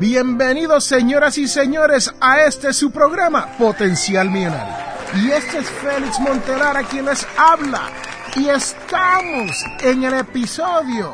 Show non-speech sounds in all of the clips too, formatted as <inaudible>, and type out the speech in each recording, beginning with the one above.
Bienvenidos señoras y señores a este su programa Potencial Millonario. Y este es Félix Montelara quien les habla. Y estamos en el episodio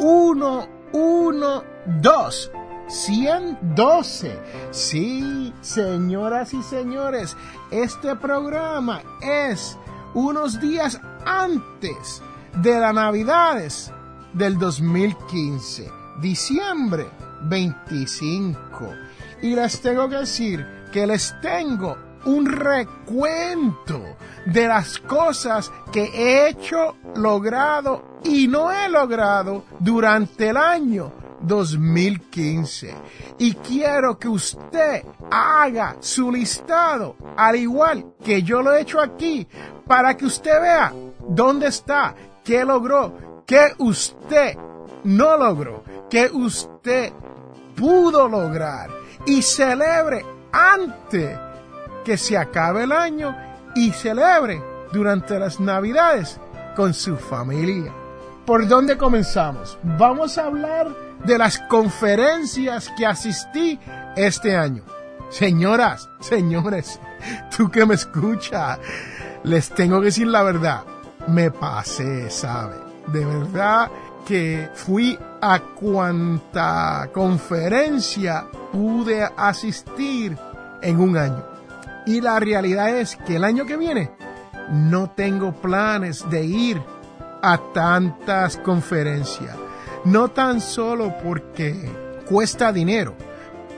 112. 112. Sí, señoras y señores, este programa es unos días antes de las Navidades del 2015, diciembre 25. Y les tengo que decir que les tengo un recuento de las cosas que he hecho, logrado y no he logrado durante el año 2015. Y quiero que usted haga su listado, al igual que yo lo he hecho aquí, para que usted vea dónde está, qué logró, qué usted no logró, qué usted pudo lograr y celebre antes que se acabe el año y celebre durante las navidades con su familia. ¿Por dónde comenzamos? Vamos a hablar de las conferencias que asistí este año. Señoras, señores, tú que me escuchas, les tengo que decir la verdad. Me pasé, ¿sabe? De verdad que fui a cuanta conferencia pude asistir en un año. Y la realidad es que el año que viene no tengo planes de ir a tantas conferencias. No tan solo porque cuesta dinero,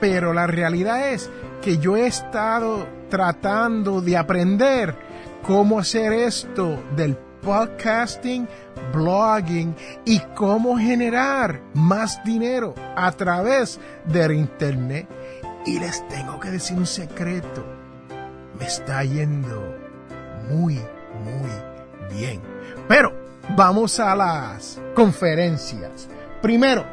pero la realidad es que yo he estado tratando de aprender cómo hacer esto del podcasting, blogging y cómo generar más dinero a través del internet. Y les tengo que decir un secreto. Me está yendo muy, muy bien. Pero vamos a las conferencias. Primero,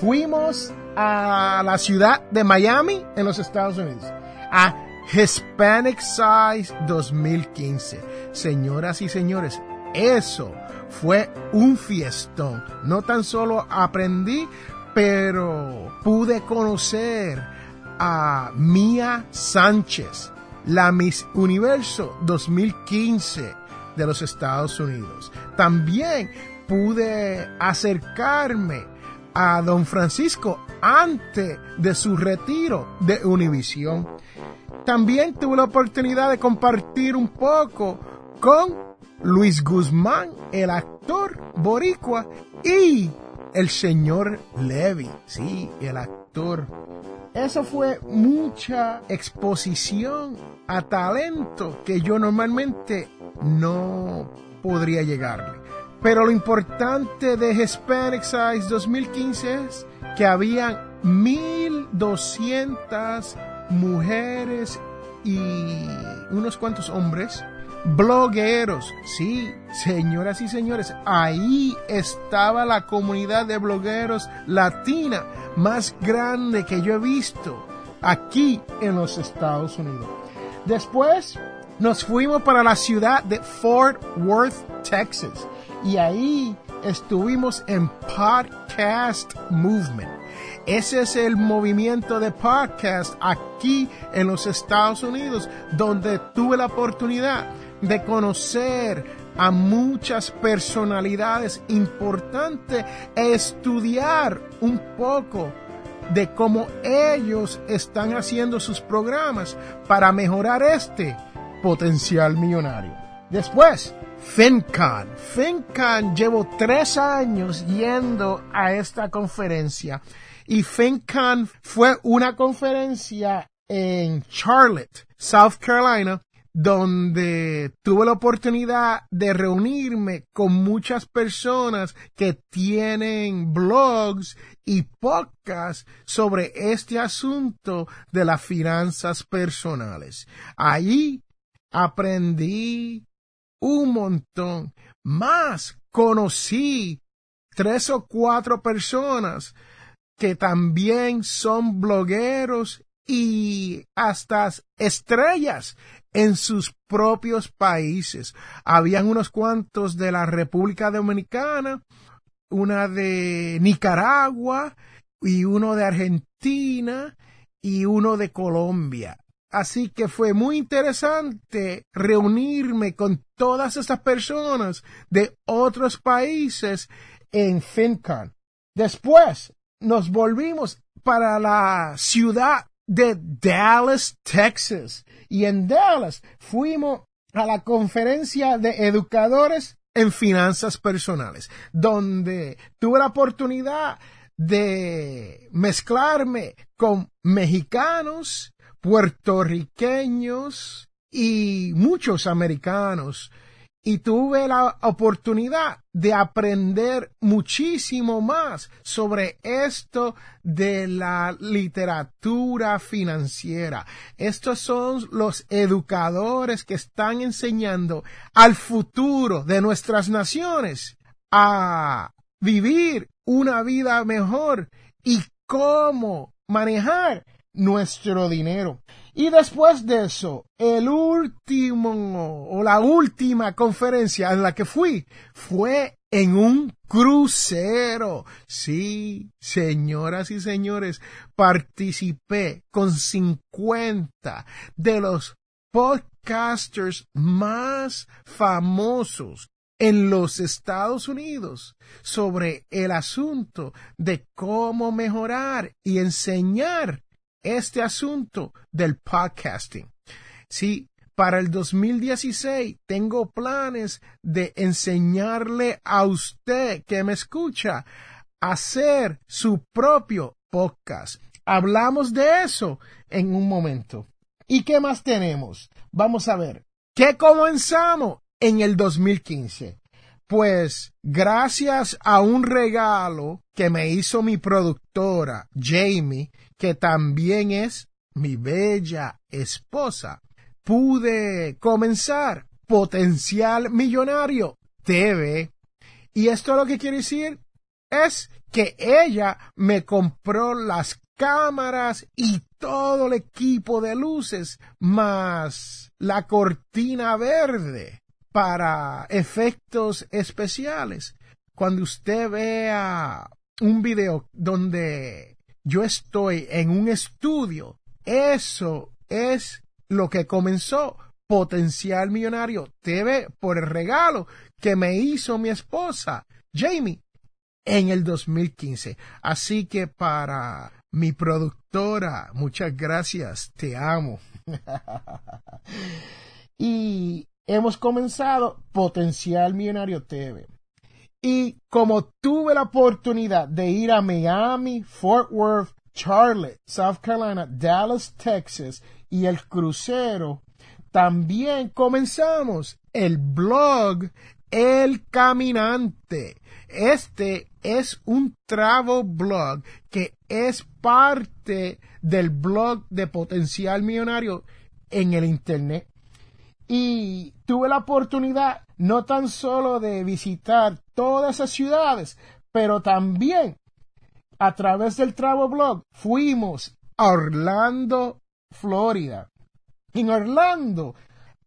fuimos a la ciudad de Miami en los Estados Unidos. A Hispanic Size 2015. Señoras y señores, eso fue un fiestón. No tan solo aprendí, pero pude conocer a Mia Sánchez, la Miss Universo 2015 de los Estados Unidos. También pude acercarme a don Francisco antes de su retiro de Univisión. También tuve la oportunidad de compartir un poco con Luis Guzmán, el actor boricua, y el señor Levy, sí, el actor. Eso fue mucha exposición a talento que yo normalmente no podría llegarle. Pero lo importante de Hispanic Size 2015 es que habían 1200 mujeres y unos cuantos hombres blogueros. Sí, señoras y señores, ahí estaba la comunidad de blogueros latina más grande que yo he visto aquí en los Estados Unidos. Después nos fuimos para la ciudad de Fort Worth, Texas, y ahí estuvimos en Podcast Movement. Ese es el movimiento de podcast aquí en los Estados Unidos, donde tuve la oportunidad de conocer a muchas personalidades importantes estudiar un poco de cómo ellos están haciendo sus programas para mejorar este potencial millonario. Después, FinCon. FinCon llevo tres años yendo a esta conferencia y FinCon fue una conferencia en Charlotte, South Carolina, donde tuve la oportunidad de reunirme con muchas personas que tienen blogs y podcasts sobre este asunto de las finanzas personales. Allí aprendí un montón. Más conocí tres o cuatro personas que también son blogueros y hasta estrellas en sus propios países. Habían unos cuantos de la República Dominicana, una de Nicaragua y uno de Argentina y uno de Colombia. Así que fue muy interesante reunirme con todas estas personas de otros países en FinCon. Después nos volvimos para la ciudad de Dallas, Texas. Y en Dallas fuimos a la conferencia de educadores en finanzas personales, donde tuve la oportunidad de mezclarme con mexicanos, puertorriqueños y muchos americanos y tuve la oportunidad de aprender muchísimo más sobre esto de la literatura financiera. Estos son los educadores que están enseñando al futuro de nuestras naciones a vivir una vida mejor y cómo manejar nuestro dinero. Y después de eso, el último o la última conferencia en la que fui fue en un crucero. Sí, señoras y señores, participé con 50 de los podcasters más famosos en los Estados Unidos sobre el asunto de cómo mejorar y enseñar este asunto del podcasting. Sí, para el 2016 tengo planes de enseñarle a usted que me escucha a hacer su propio podcast. Hablamos de eso en un momento. ¿Y qué más tenemos? Vamos a ver. ¿Qué comenzamos en el 2015? Pues gracias a un regalo que me hizo mi productora, Jamie, que también es mi bella esposa, pude comenzar Potencial Millonario TV. Y esto lo que quiere decir es que ella me compró las cámaras y todo el equipo de luces más la cortina verde para efectos especiales. Cuando usted vea un video donde yo estoy en un estudio, eso es lo que comenzó Potencial Millonario TV por el regalo que me hizo mi esposa, Jamie, en el 2015. Así que para mi productora, muchas gracias, te amo. <laughs> y hemos comenzado Potencial Millonario TV. Y como tuve la oportunidad de ir a Miami, Fort Worth, Charlotte, South Carolina, Dallas, Texas y el crucero, también comenzamos el blog El Caminante. Este es un travel blog que es parte del blog de Potencial Millonario en el Internet. Y tuve la oportunidad no tan solo de visitar todas esas ciudades, pero también a través del Travel Blog fuimos a Orlando, Florida. En Orlando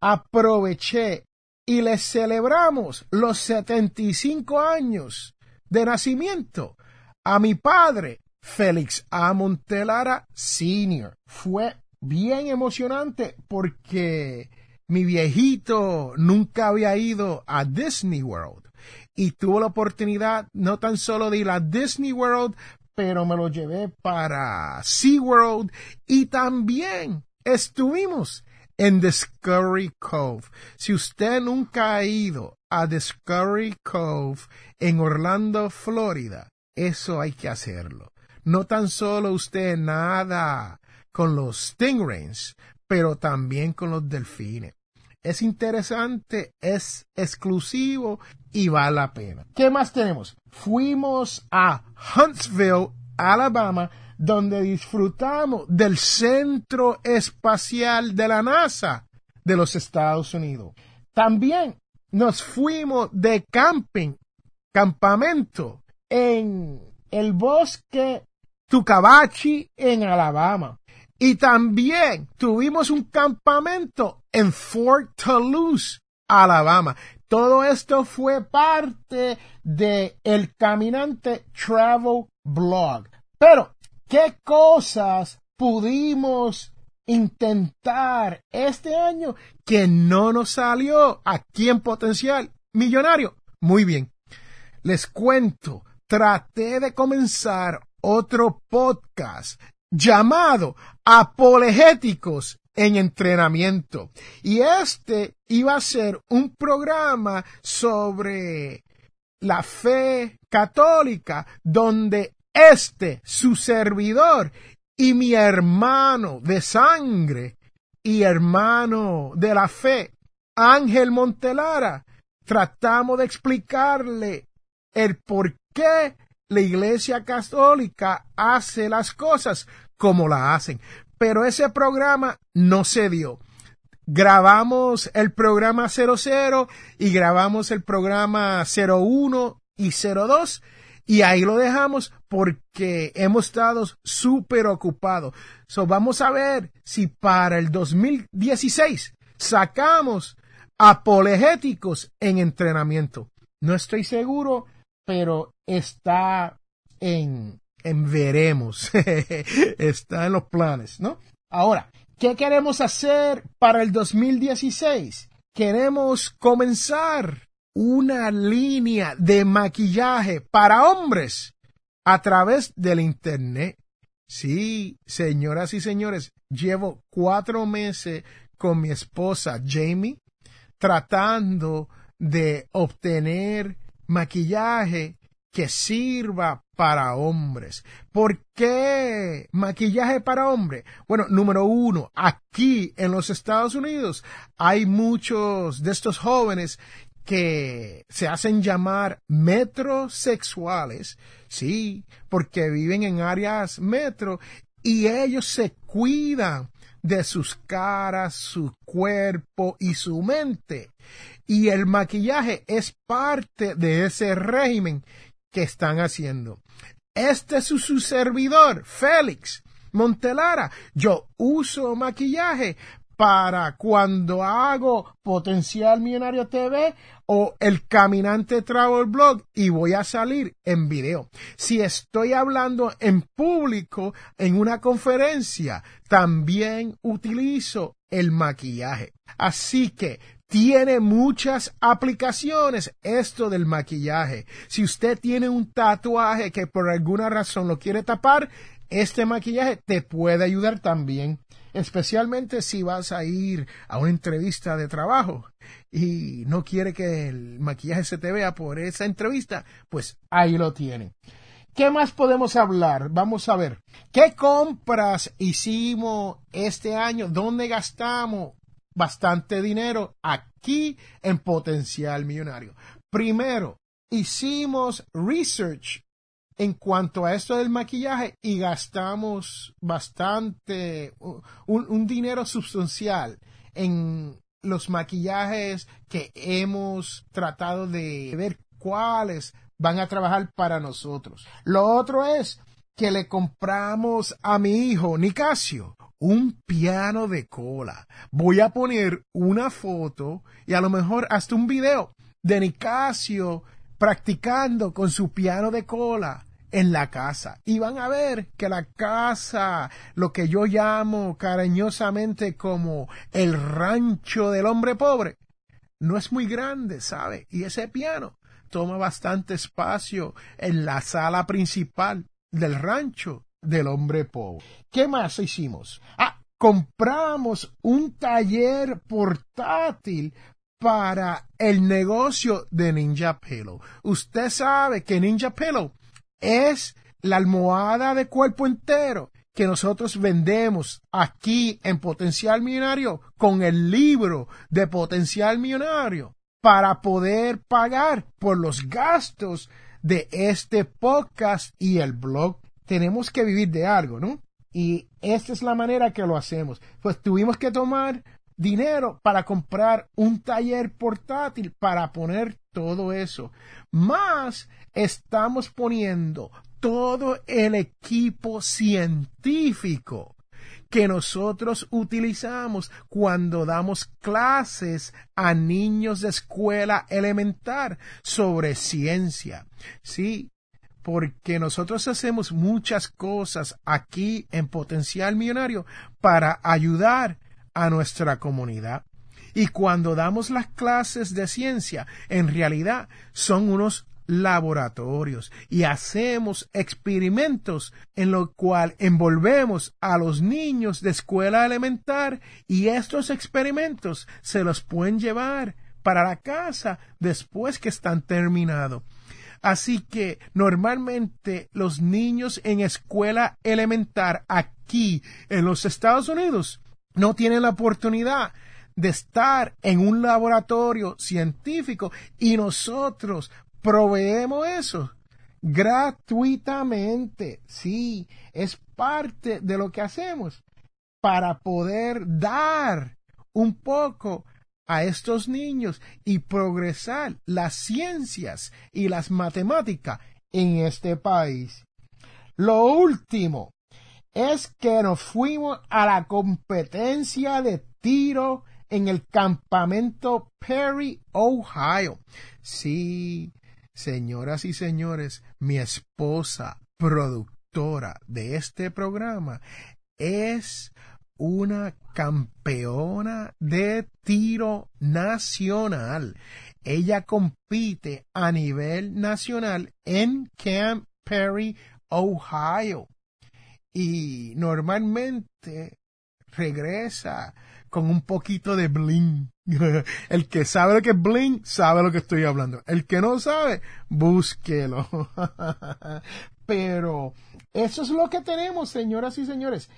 aproveché y les celebramos los 75 años de nacimiento a mi padre, Félix A. Montelara Sr. Fue bien emocionante porque mi viejito nunca había ido a Disney World y tuvo la oportunidad no tan solo de ir a Disney World, pero me lo llevé para SeaWorld y también estuvimos en Discovery Cove. Si usted nunca ha ido a Discovery Cove en Orlando, Florida, eso hay que hacerlo. No tan solo usted nada con los stingrays, pero también con los delfines. Es interesante, es exclusivo y vale la pena. ¿Qué más tenemos? Fuimos a Huntsville, Alabama, donde disfrutamos del centro espacial de la NASA de los Estados Unidos. También nos fuimos de camping, campamento en el bosque Tucabachi en Alabama. Y también tuvimos un campamento en Fort Toulouse, Alabama. Todo esto fue parte de El Caminante Travel Blog. Pero, ¿qué cosas pudimos intentar este año que no nos salió aquí en Potencial Millonario? Muy bien. Les cuento, traté de comenzar otro podcast llamado Apologéticos en entrenamiento. Y este iba a ser un programa sobre la fe católica donde este, su servidor y mi hermano de sangre y hermano de la fe, Ángel Montelara, tratamos de explicarle el por qué la Iglesia Católica hace las cosas como la hacen. Pero ese programa no se dio. Grabamos el programa 00 y grabamos el programa 01 y 02 y ahí lo dejamos porque hemos estado súper ocupados. So, vamos a ver si para el 2016 sacamos apologéticos en entrenamiento. No estoy seguro, pero está en, en veremos. <laughs> está en los planes, ¿no? Ahora, ¿qué queremos hacer para el 2016? Queremos comenzar una línea de maquillaje para hombres a través del Internet. Sí, señoras y señores, llevo cuatro meses con mi esposa Jamie tratando de obtener maquillaje que sirva para hombres. ¿Por qué maquillaje para hombres? Bueno, número uno, aquí en los Estados Unidos hay muchos de estos jóvenes que se hacen llamar metrosexuales, sí, porque viven en áreas metro y ellos se cuidan de sus caras, su cuerpo y su mente. Y el maquillaje es parte de ese régimen que están haciendo. Este es su, servidor, Félix Montelara. Yo uso maquillaje para cuando hago Potencial Millonario TV o El Caminante Travel Blog y voy a salir en video. Si estoy hablando en público en una conferencia, también utilizo el maquillaje. Así que tiene muchas aplicaciones esto del maquillaje. Si usted tiene un tatuaje que por alguna razón lo quiere tapar, este maquillaje te puede ayudar también especialmente si vas a ir a una entrevista de trabajo y no quiere que el maquillaje se te vea por esa entrevista, pues ahí lo tiene. ¿Qué más podemos hablar? Vamos a ver. ¿Qué compras hicimos este año? ¿Dónde gastamos bastante dinero? Aquí en Potencial Millonario. Primero, hicimos research en cuanto a esto del maquillaje y gastamos bastante, un, dinero sustancial en los maquillajes que hemos tratado de ver cuáles van a trabajar para nosotros. Lo otro es que le compramos a mi hijo Nicasio un piano de cola. Voy a poner una foto y a lo mejor hasta un video de Nicasio practicando con su piano de cola en la casa. Y van a ver que la casa, lo que yo llamo cariñosamente como el rancho del hombre pobre, no es muy grande, ¿sabe? Y ese piano toma bastante espacio en la sala principal. del rancho del hombre pobre. ¿Qué más hicimos? Ah, compramos un taller portátil para el negocio de Ninja Pillow. Usted sabe que Ninja Pillow es la almohada de cuerpo entero que nosotros vendemos aquí en Potencial Millonario con el libro de Potencial Millonario para poder pagar por los gastos de este podcast y el blog. Tenemos que vivir de algo, ¿no? Y esta es la manera que lo hacemos. Pues tuvimos que tomar dinero para comprar un taller portátil para poner todo eso. Más estamos poniendo todo el equipo científico que nosotros utilizamos cuando damos clases a niños de escuela elemental sobre ciencia. Sí, porque nosotros hacemos muchas cosas aquí en Potencial Millonario para ayudar a nuestra comunidad. Y cuando damos las clases de ciencia, en realidad son unos laboratorios y hacemos experimentos en lo cual envolvemos a los niños de escuela elemental y estos experimentos se los pueden llevar para la casa después que están terminados. Así que normalmente los niños en escuela elemental aquí en los Estados Unidos no tienen la oportunidad de estar en un laboratorio científico y nosotros proveemos eso gratuitamente. Sí, es parte de lo que hacemos para poder dar un poco a estos niños y progresar las ciencias y las matemáticas en este país. Lo último es que nos fuimos a la competencia de tiro en el campamento Perry, Ohio. Sí, Señoras y señores, mi esposa, productora de este programa, es una campeona de tiro nacional. Ella compite a nivel nacional en Camp Perry, Ohio. Y normalmente regresa con un poquito de bling. <laughs> El que sabe lo que es bling, sabe lo que estoy hablando. El que no sabe, búsquelo. <laughs> Pero eso es lo que tenemos, señoras y señores.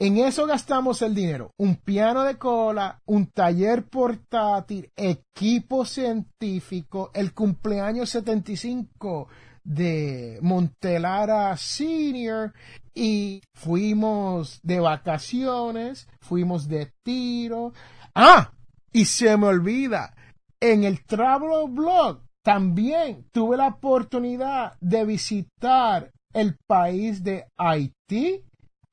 En eso gastamos el dinero. Un piano de cola, un taller portátil, equipo científico, el cumpleaños 75 de Montelara Senior y fuimos de vacaciones, fuimos de tiro. Ah, y se me olvida, en el Travel Blog también tuve la oportunidad de visitar el país de Haití,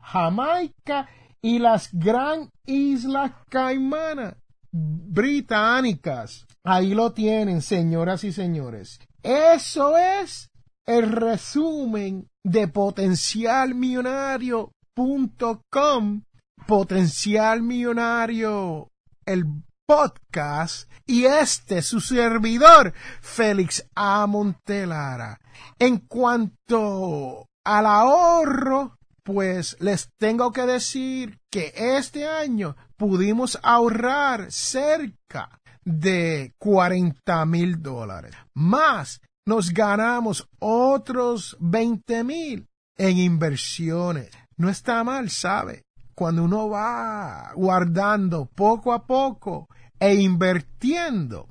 Jamaica y las Gran Islas Caimanas británicas. Ahí lo tienen, señoras y señores. Eso es el resumen de potencialmillonario.com, potencial millonario, el podcast y este su servidor, Félix A. Montelara. En cuanto al ahorro, pues les tengo que decir que este año pudimos ahorrar cerca de 40 mil dólares. Más nos ganamos otros 20 mil en inversiones. No está mal, ¿sabe? Cuando uno va guardando poco a poco e invirtiendo,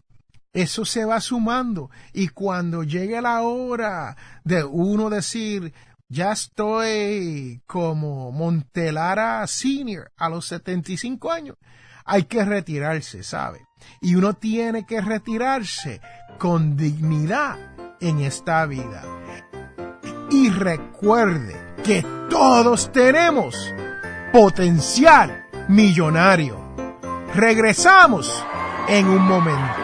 eso se va sumando. Y cuando llegue la hora de uno decir, ya estoy como Montelara Senior a los 75 años, hay que retirarse, ¿sabe? Y uno tiene que retirarse con dignidad en esta vida. Y recuerde que todos tenemos potencial millonario. Regresamos en un momento.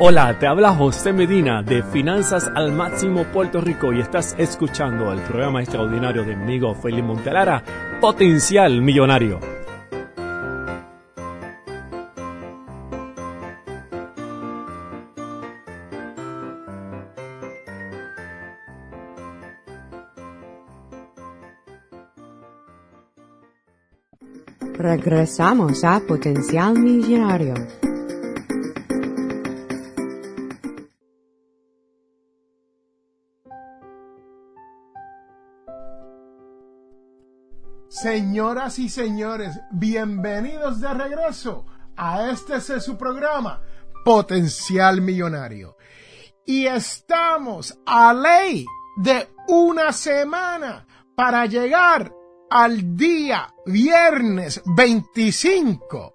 Hola, te habla José Medina de Finanzas al Máximo Puerto Rico y estás escuchando el programa extraordinario de mi amigo Felipe Montelara, Potencial Millonario. Regresamos a Potencial Millonario. Señoras y señores, bienvenidos de regreso a este es su programa, Potencial Millonario. Y estamos a ley de una semana para llegar al día viernes 25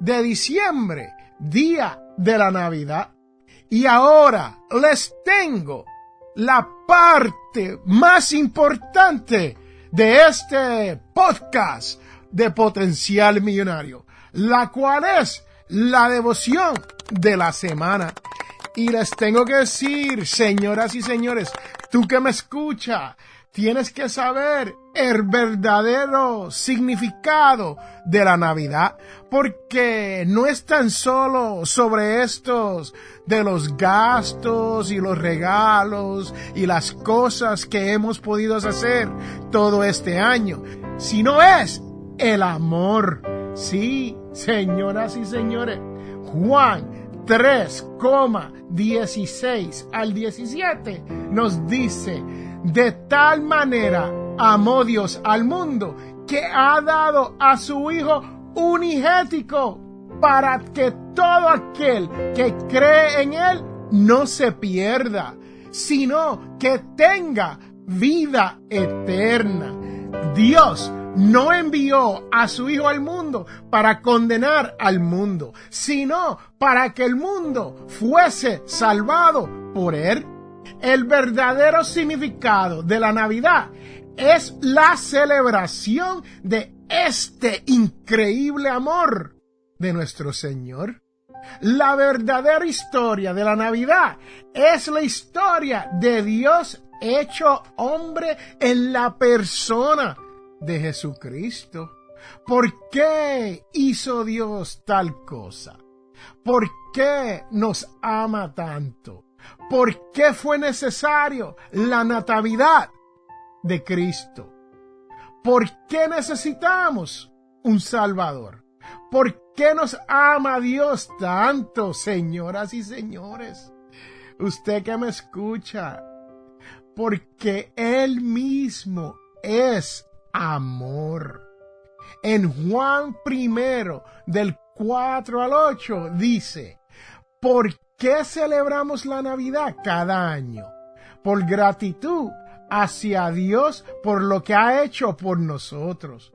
de diciembre, día de la Navidad. Y ahora les tengo la parte más importante de este podcast de potencial millonario, la cual es la devoción de la semana. Y les tengo que decir, señoras y señores, tú que me escuchas, tienes que saber el verdadero significado de la Navidad, porque no es tan solo sobre estos de los gastos y los regalos y las cosas que hemos podido hacer todo este año, sino es el amor. Sí, señoras y señores, Juan 3,16 al 17 nos dice, de tal manera amó Dios al mundo que ha dado a su Hijo unigético para que todo aquel que cree en Él no se pierda, sino que tenga vida eterna. Dios no envió a su Hijo al mundo para condenar al mundo, sino para que el mundo fuese salvado por Él. El verdadero significado de la Navidad es la celebración de este increíble amor de nuestro Señor. La verdadera historia de la Navidad es la historia de Dios hecho hombre en la persona de Jesucristo. ¿Por qué hizo Dios tal cosa? ¿Por qué nos ama tanto? ¿Por qué fue necesario la natividad de Cristo? ¿Por qué necesitamos un Salvador? ¿Por qué nos ama Dios tanto, señoras y señores? Usted que me escucha, porque Él mismo es amor. En Juan primero, del 4 al 8, dice, ¿por qué celebramos la Navidad cada año? Por gratitud hacia Dios por lo que ha hecho por nosotros.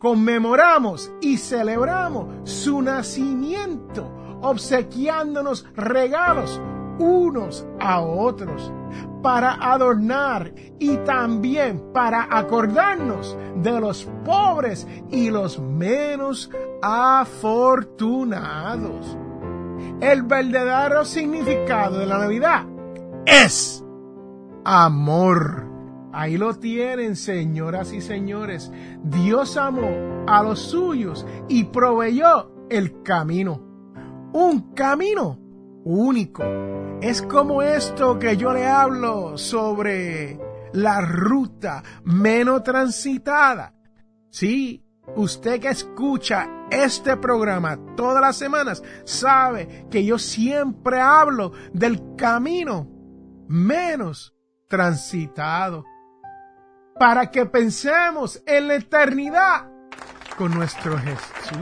Conmemoramos y celebramos su nacimiento, obsequiándonos regalos unos a otros para adornar y también para acordarnos de los pobres y los menos afortunados. El verdadero significado de la Navidad es amor. Ahí lo tienen, señoras y señores. Dios amó a los suyos y proveyó el camino. Un camino único. Es como esto que yo le hablo sobre la ruta menos transitada. Sí, usted que escucha este programa todas las semanas sabe que yo siempre hablo del camino menos transitado para que pensemos en la eternidad con nuestro Jesús.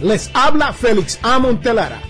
Les habla Félix Amontelara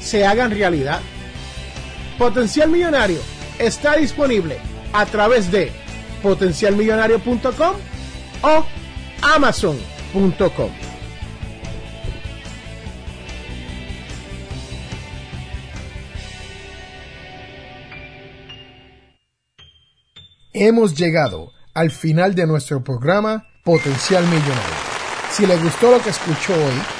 se hagan realidad. Potencial Millonario está disponible a través de potencialmillonario.com o amazon.com. Hemos llegado al final de nuestro programa Potencial Millonario. Si le gustó lo que escuchó hoy,